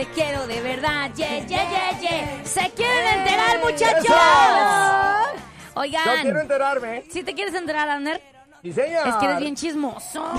te quiero de verdad. Ye, ye, ye, ye. ¿Se quieren enterar, muchachos? Yo Oigan, quiero enterarme. si te quieres enterar, Abner, Sí, señor. es que eres bien chismoso.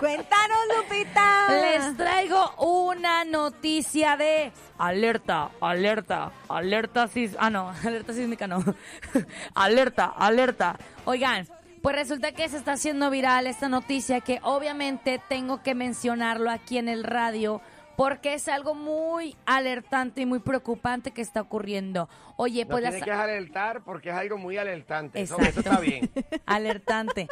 Cuéntanos, Lupita. Les traigo una noticia de alerta, alerta, alerta sis, ah no, alerta sísmica no. alerta, alerta. Oigan, pues resulta que se está haciendo viral esta noticia que obviamente tengo que mencionarlo aquí en el radio porque es algo muy alertante y muy preocupante que está ocurriendo. Oye, pues tiene las que alertar porque es algo muy alertante. Eso, Exacto. eso está bien. Alertante.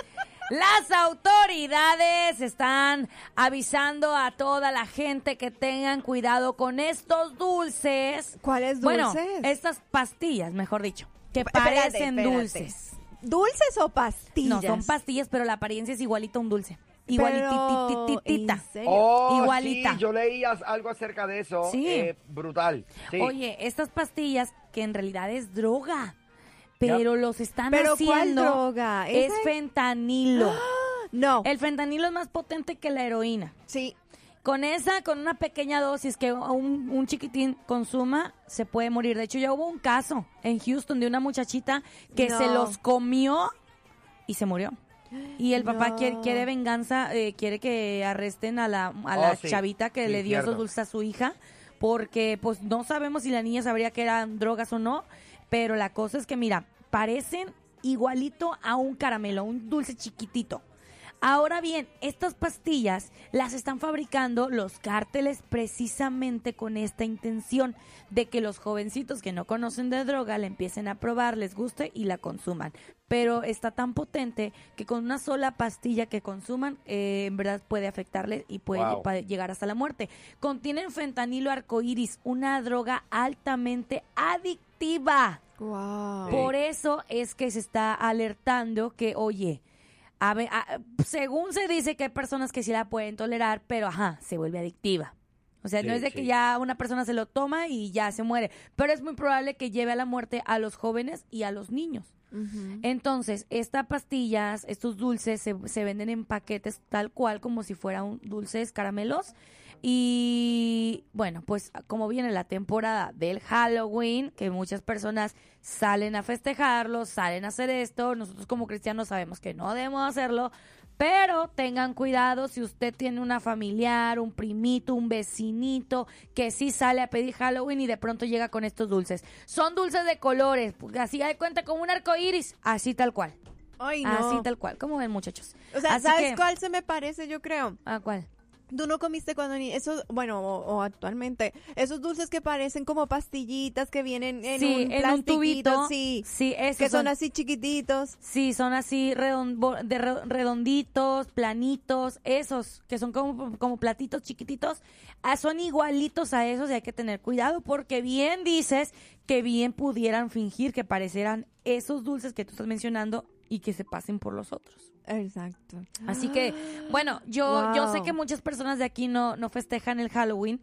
Las autoridades están avisando a toda la gente que tengan cuidado con estos dulces. ¿Cuáles Bueno, dulces? estas pastillas, mejor dicho, que Espérate, parecen espérate. dulces. ¿Dulces o No, pastillas? son pastillas, pero la apariencia es igualita a un dulce. Igualitititita. Oh, Igualita. sí, yo leí as- algo acerca de eso. Sí. eh, brutal. Sí. Oye, estas pastillas que en realidad es droga, pero los están ¿Pero cuál haciendo droga? es fentanilo. No. El fentanilo es más potente que la heroína. Sí. Con esa, con una pequeña dosis que un, un chiquitín consuma, se puede morir. De hecho, ya hubo un caso en Houston de una muchachita que No. se los comió y se murió. Y el papá No. quiere, quiere venganza, eh, quiere que arresten a la, a la Oh, sí. chavita que Sí, le dio esos dulces a su hija, porque pues no sabemos si la niña sabría que eran drogas o no, pero la cosa es que mira, parecen igualito a un caramelo, un dulce chiquitito. Ahora bien, estas pastillas las están fabricando los cárteles precisamente con esta intención de que los jovencitos que no conocen de droga la empiecen a probar, les guste y la consuman. Pero está tan potente que con una sola pastilla que consuman, eh, en verdad puede afectarles y puede Wow. llegar hasta la muerte. Contienen fentanilo arcoíris, una droga altamente adictiva. Wow. Por eso es que se está alertando que, oye, a según se dice que hay personas que sí la pueden tolerar, pero ajá, se vuelve adictiva. O sea, no es de que ya una persona se lo toma y ya se muere, pero es muy probable que lleve a la muerte a los jóvenes y a los niños. Entonces, estas pastillas, estos dulces se, se venden en paquetes tal cual como si fueran dulces caramelos. Y bueno, pues como viene la temporada del Halloween, que muchas personas salen a festejarlo, salen a hacer esto, nosotros como cristianos sabemos que no debemos hacerlo, pero tengan cuidado si usted tiene una familiar, un primito, un vecinito que sí sale a pedir Halloween y de pronto llega con estos dulces. Son dulces de colores, así de cuenta como un arco iris, así tal cual. Ay, no. Así tal cual, como ven muchachos. O sea, Así ¿sabes que- cuál se me parece, yo creo? ¿A cuál? Tú no comiste cuando ni esos, bueno, o, o actualmente, esos dulces que parecen como pastillitas que vienen en sí, un en un tubito. sí, sí, esos que son así chiquititos. Sí, son así de re- redonditos, planitos, esos que son como, como platitos chiquititos, ah, son igualitos a esos y hay que tener cuidado porque bien dices que bien pudieran fingir que parecieran esos dulces que tú estás mencionando y que se pasen por los otros. Exacto. Así que, bueno, yo, yo sé que muchas personas de aquí no, no festejan el Halloween,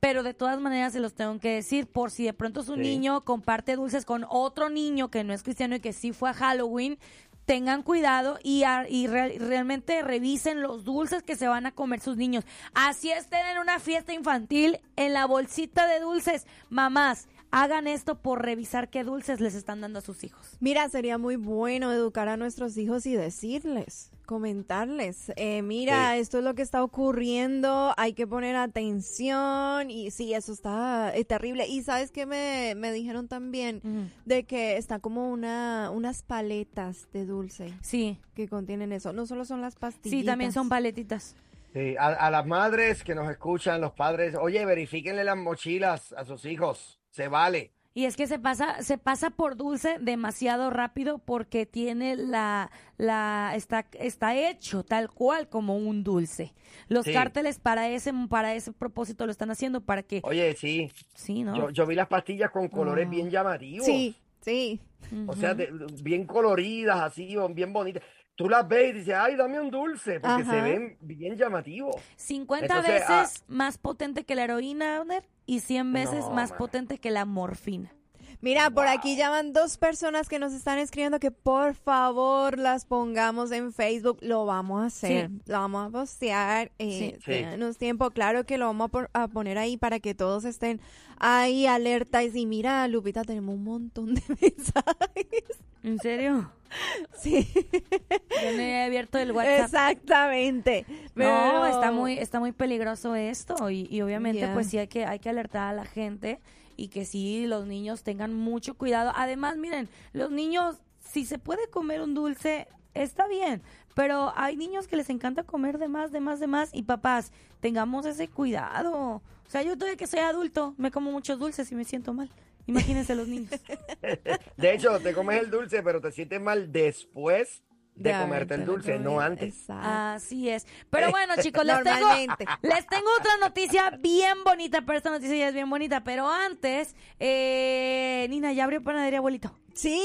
pero de todas maneras se los tengo que decir, por si de pronto su Sí. niño comparte dulces con otro niño que no es cristiano y que sí fue a Halloween, tengan cuidado y, a- y re- realmente revisen los dulces que se van a comer sus niños. Así estén en una fiesta infantil, en la bolsita de dulces, mamás, hagan esto por revisar qué dulces les están dando a sus hijos. Mira, sería muy bueno educar a nuestros hijos y decirles, comentarles, eh, mira, Sí. esto es lo que está ocurriendo, hay que poner atención y sí, eso está eh, terrible. Y sabes que me, me dijeron también de que está como una unas paletas de dulce Sí, que contienen eso. No solo son las pastillas. sí, también son paletitas. Sí, a, a las madres que nos escuchan, los padres, oye, verifíquenle las mochilas a sus hijos. Se vale. Y es que se pasa, se pasa por dulce demasiado rápido porque tiene la, la, está, está hecho tal cual como un dulce. Los Sí. cárteles para ese, para ese propósito lo están haciendo para que, Oye, sí. sí, ¿no? Yo, yo vi las pastillas con colores Ah. bien llamativos. Sí, sí. O sea, de- bien coloridas, así, bien bonitas. Tú las ves y dices, ay, dame un dulce, porque se ven bien llamativos. 50 Entonces, veces más potente que la heroína, Abner, y 100 veces No, más man. potente que la morfina. Mira, por aquí llaman dos personas que nos están escribiendo que por favor las pongamos en Facebook. Lo vamos a hacer. Sí. Lo vamos a postear. Eh, Sí. Denos tiempo. Claro que lo vamos a, por- a poner ahí para que todos estén ahí alertas. Y mira, Lupita, tenemos un montón de mensajes. ¿En serio? Sí, Yo no he abierto el WhatsApp. exactamente. No, Pero- está muy, está muy peligroso esto y, y obviamente pues sí hay que, hay que alertar a la gente y que sí los niños tengan mucho cuidado. Además, miren, los niños, si se puede comer un dulce, está bien, pero hay niños que les encanta comer de más, de más, de más y papás, tengamos ese cuidado. O sea, yo todavía que soy adulto, me como muchos dulces y me siento mal. Imagínense los niños. De hecho, te comes el dulce, pero te sientes mal después de, De comerte el dulce, no antes. Exacto. Así es. Pero bueno, chicos, les tengo, les tengo otra noticia bien bonita, pero esta noticia ya es bien bonita. Pero antes, eh, Nina, ¿ya abrió panadería, abuelito? Sí,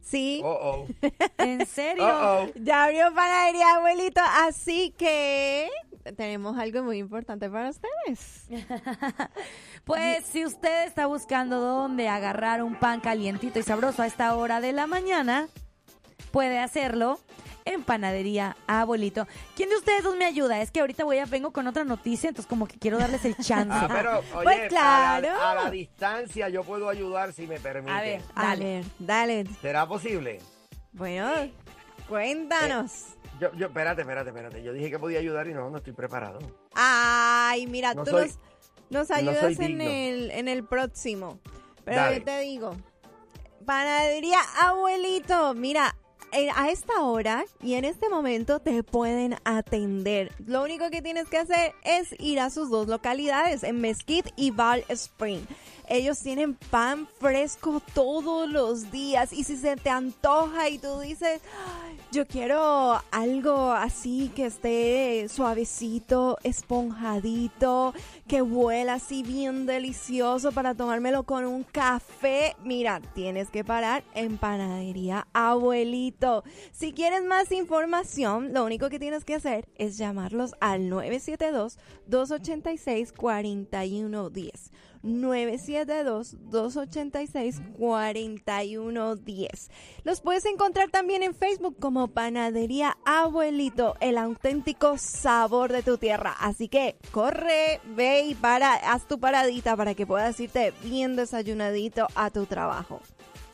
sí. Oh, oh. ¿En serio? Oh, oh. Ya abrió panadería, abuelito. Así que tenemos algo muy importante para ustedes. Pues si usted está buscando dónde agarrar un pan calientito y sabroso a esta hora de la mañana, puede hacerlo en panadería abuelito. ¿Quién de ustedes dos me ayuda? Es que ahorita voy a vengo con otra noticia, entonces como que quiero darles el chance. Ah, pero, oye, Pues a la- claro. a, la, distancia yo puedo ayudar si me permite. A ver. A Dale. ver, dale. ¿Será posible? Bueno, cuéntanos. Yo, yo, espérate, espérate, espérate. Yo dije que podía ayudar y no, no estoy preparado. Ay, mira, No tú soy- nos, nos no ayudas en el, en el próximo. Pero Dale. yo te digo, panadería abuelito, mira, eh, a esta hora y en este momento te pueden atender. Lo único que tienes que hacer es ir a sus dos localidades, en Mesquite y Val Spring. Ellos tienen pan fresco todos los días y si se te antoja y tú dices, "Ay, yo quiero algo así que esté suavecito, esponjadito, que huela así bien delicioso para tomármelo con un café. Mira, tienes que parar en Panadería Abuelito. Si quieres más información, lo único que tienes que hacer es llamarlos al 972-286-4110. 972-286-4110. Los puedes encontrar también en Facebook como Panadería Abuelito, el auténtico sabor de tu tierra. Así que corre, ve y para, haz tu paradita para que puedas irte bien desayunadito a tu trabajo.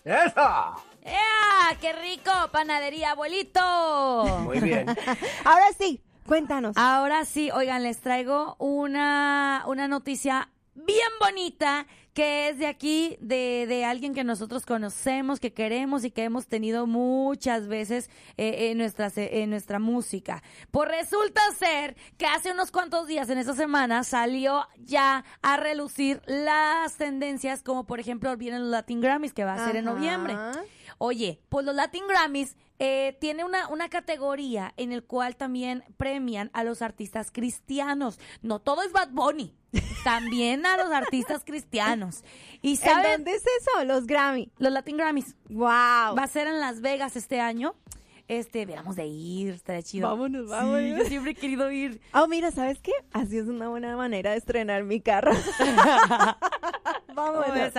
¡Esa! ¡Ea! ¡Qué rico! ¡Panadería, abuelito! Muy bien. Ahora sí, cuéntanos. Ahora sí, oigan, les traigo una, una noticia bien bonita que es de aquí, de, de alguien que nosotros conocemos, que queremos y que hemos tenido muchas veces eh, en, nuestras, en nuestra música. Pues resulta ser que hace unos cuantos días en esa semana salió ya a relucir las tendencias, como por ejemplo vienen los Latin Grammys, que va a ser en noviembre. Oye, pues los Latin Grammys eh, tiene una, una categoría en el cual también premian a los artistas cristianos. No todo es Bad Bunny, también a los artistas cristianos. ¿Y ¿En saben? dónde es eso? Los Grammy. Los Latin Grammys. Wow. Va a ser en Las Vegas este año. Este, veamos de ir, estaría chido. Vámonos, Sí, vámonos. yo siempre he querido ir. Oh, mira, ¿sabes qué? Así es una buena manera de estrenar mi carro. ¿Cómo Vámonos.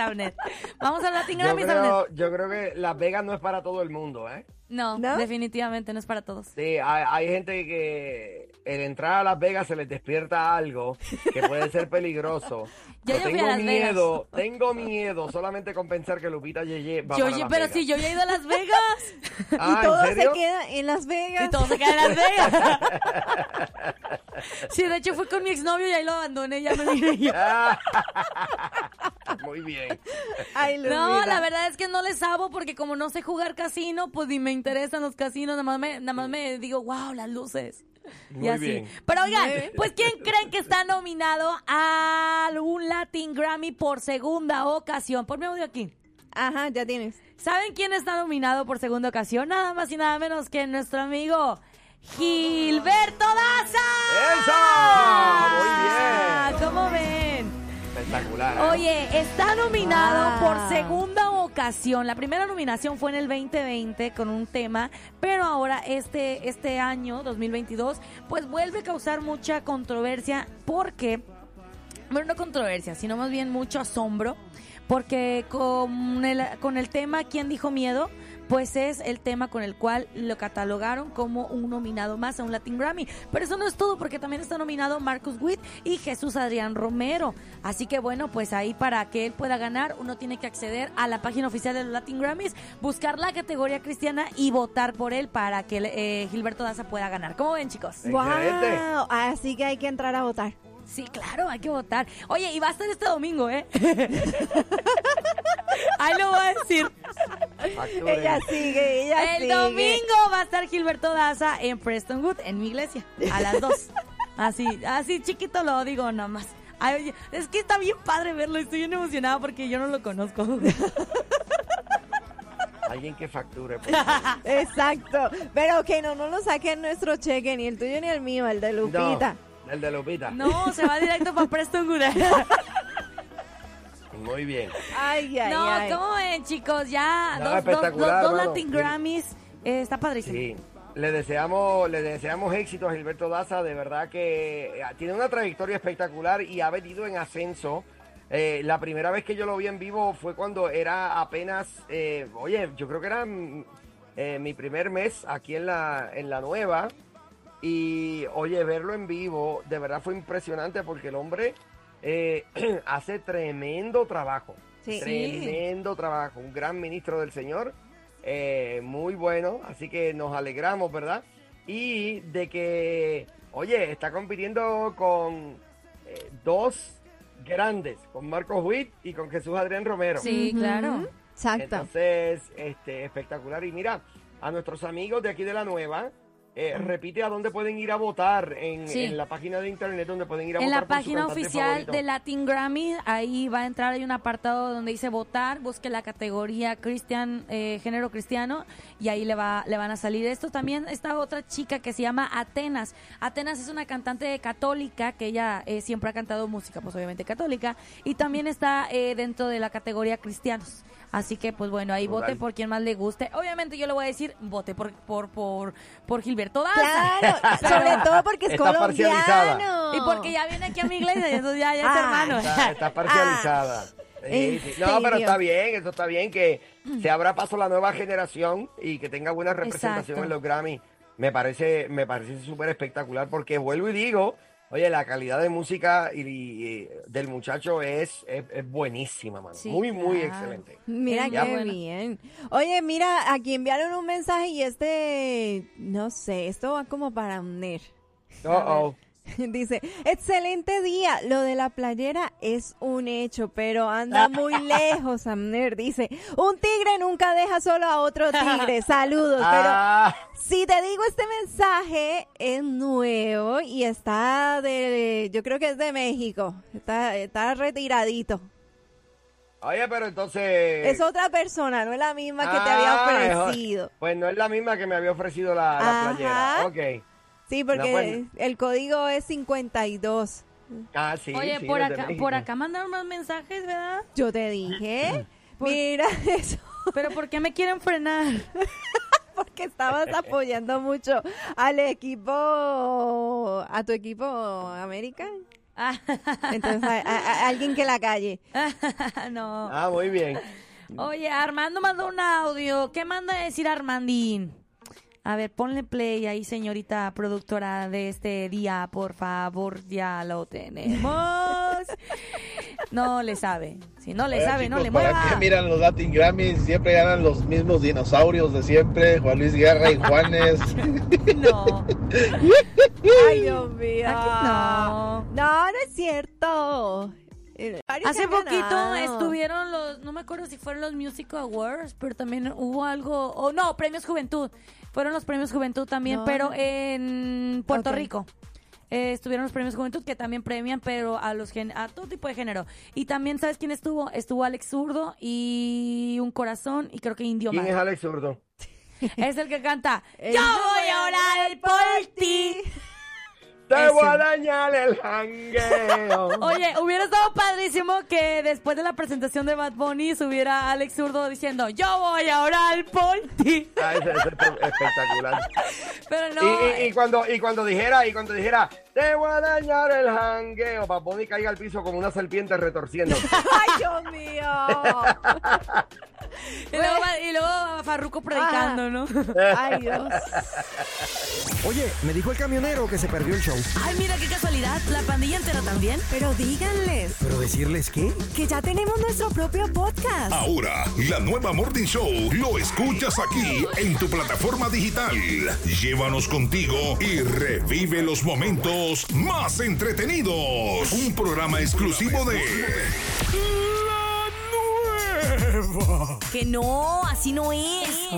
Vamos a Latin Yo Grammys, creo, yo creo que Las Vegas no es para todo el mundo, ¿eh? No, ¿No? definitivamente no es para todos. Sí, hay, hay gente que el entrar a Las Vegas se les despierta algo que puede ser peligroso. Yo ya fui a tengo Vegas. miedo, tengo miedo solamente con pensar que Lupita Yeye va Yo, para Las pero Vegas. si yo ya he ido a Las Vegas. Ah, y todo ¿en serio? se queda en Las Vegas. Y todo se queda en Las Vegas. Sí, de hecho fui con mi exnovio y ahí lo abandoné, ya me yo. Muy bien. Ay, No, la verdad es que no les sabo porque como no sé jugar casino, pues ni me interesan los casinos, nada más me, nada más me digo, wow, las luces. y así. bien. Pero oigan, pues ¿quién creen que está nominado a un Latin Grammy por segunda ocasión? Ponme audio aquí. Ajá, ya tienes. ¿Saben quién está nominado por segunda ocasión? Nada más y nada menos que nuestro amigo Gilberto Daza. ¡Eso! Muy bien. ¿Cómo ven? Espectacular. ¿eh? Oye, está nominado Wow. por segunda La primera nominación fue en el 2020 con un tema, pero ahora este, este año, 2022, pues vuelve a causar mucha controversia porque, bueno, no controversia, sino más bien mucho asombro, porque con el, con el tema ¿Quién dijo miedo? Pues es el tema con el cual lo catalogaron como un nominado más a un Latin Grammy. Pero eso no es todo, porque también está nominado Marcus Witt y Jesús Adrián Romero. Así que bueno, pues ahí para que él pueda ganar, uno tiene que acceder a la página oficial de los Latin Grammys, buscar la categoría cristiana y votar por él para que eh, Gilberto Daza pueda ganar. ¿Cómo ven, chicos? Wow, así que hay que entrar a votar. Sí, claro, hay que votar. Oye, y va a estar este domingo, ¿eh? Ahí lo voy a decir. Facturen. Ella sigue, ella El sigue. domingo va a estar Gilberto Daza en Prestonwood, en mi iglesia, a las 2. Así, así chiquito lo digo nada más. Ay, oye, es que está bien padre verlo, estoy bien emocionada porque yo no lo conozco. Alguien que facture. por favor. Exacto. Pero que no, no lo saquen nuestro cheque, ni el tuyo ni el mío, el de Lupita. No, el de Lupita. No, se va directo para Prestonwood. Muy bien. Ay, ay, No, ay. ¿cómo ven, chicos? Ya, No, dos, dos, dos, espectacular, dos. Latin Grammys. Eh, está padrísimo. Sí. Le deseamos, le deseamos éxito a Gilberto Daza, de verdad que eh, tiene una trayectoria espectacular y ha venido en ascenso. Eh, la primera vez que yo lo vi en vivo fue cuando era apenas, eh, oye, yo creo que era mm, eh, mi primer mes aquí en la, en la nueva. Y oye, verlo en vivo, de verdad fue impresionante porque el hombre eh, hace tremendo trabajo. Sí. Tremendo trabajo. Un gran ministro del Señor. eh, muy bueno. Así que nos alegramos, ¿verdad? Y de que, oye, está compitiendo con eh, dos grandes, con Marcos Witt y con Jesús Adrián Romero. Sí, claro. Exacto. Entonces, este, espectacular. Y mira, a nuestros amigos de aquí de la nueva, eh, repite a dónde pueden ir a votar en, Sí. en la página de internet donde pueden ir a En votar. la por su página oficial favorito. de Latin Grammy, ahí va a entrar, hay un apartado donde dice votar, busque la categoría cristian, eh, género cristiano, y ahí le, va, le van a salir esto. También está otra chica que se llama Atenas. Atenas es una cantante católica, que ella eh, siempre ha cantado música, pues obviamente católica, y también está eh, dentro de la categoría cristianos. Así que, pues bueno, ahí vote por quien más le guste. Obviamente yo le voy a decir, vote por, por, por, por Gilberto Daza. Claro, sobre todo porque es Está parcializada. colombiano. Y porque ya viene aquí a mi iglesia, y entonces ya, ya es Ah, hermano. Está, está parcializada. Sí, ¿en sí. No, pero está bien, eso está bien que se abra paso a la nueva generación y que tenga buena representación Exacto. en los Grammy. Me parece, me parece súper espectacular porque vuelvo y digo, oye, la calidad de música y, y del muchacho es, es, es buenísima, mano. Sí, muy, muy excelente. Mira Es qué muy bueno. bien. Oye, mira, aquí enviaron un mensaje y este, no sé, esto va como para unir. Oh, oh. Dice, excelente día. Lo de la playera es un hecho, pero anda muy lejos, Amner. Dice, un tigre nunca deja solo a otro tigre. Saludos. Ah, Pero si te digo, este mensaje es nuevo y está de, yo creo que es de México. Está, está retiradito. oye, pero entonces... Es otra persona, no es la misma que te había Ah, o- ofrecido. Pues no es la misma que me había ofrecido la, la playera. Ok. Sí, porque No, el código es 52. Ah, sí. Oye, sí, por acá, por acá mandaron más mensajes, ¿verdad? Yo te dije, mira eso, Pero ¿por qué me quieren frenar? porque estabas apoyando mucho al equipo, a tu equipo América. Ah, Entonces, a, a- a alguien que la calle. no. Ah, muy bien. Oye, Armando mandó un audio. ¿Qué manda a decir Armandín? A ver, ponle play ahí, señorita productora de este día, por favor, ya lo tenemos. No le sabe. Si no le sabe, no le ¿Para mueva. qué miran los Latin Grammys? Siempre ganan los mismos dinosaurios de siempre, Juan Luis Guerra y Juanes. No. Ay, Dios mío. Aquí no Hace poquito ganado. estuvieron los, no me acuerdo si fueron los Music Awards, pero también hubo algo, o no, Premios Juventud. Fueron los Premios Juventud también, No. pero en Puerto. Rico. Eh, estuvieron los Premios Juventud que también premian, pero a los gen- a todo tipo de género. Y también, ¿sabes quién estuvo? Estuvo Alex Zurdo y Un Corazón y creo que Indio ¿Quién es. Alex Zurdo? Es el que canta Yo voy a orar por ti. Te Eso. voy a dañar el jangueo. Oye, hubiera estado padrísimo que después de la presentación de Bad Bunny subiera Alex Zurdo diciendo, yo voy a orar por ti. Ah, es espectacular. Pero no. Y, y- y cuando, y cuando dijera, y cuando dijera, te voy a dañar el jangueo, para Bonnie caiga al piso como una serpiente retorciendo. ¡Ay, Dios mío! y, luego, y luego Farruko predicando, ¿no? ¡Ay, Dios! Oye, me dijo el camionero que se perdió el show. Ay, mira qué casualidad. La pandilla entera también. Pero díganles ¿Pero decirles qué? que ya tenemos nuestro propio podcast. Ahora, la nueva Morning Show lo escuchas aquí en tu plataforma digital. Llévanos contigo y revive los momentos más entretenidos. Un programa exclusivo de Que no, así no es.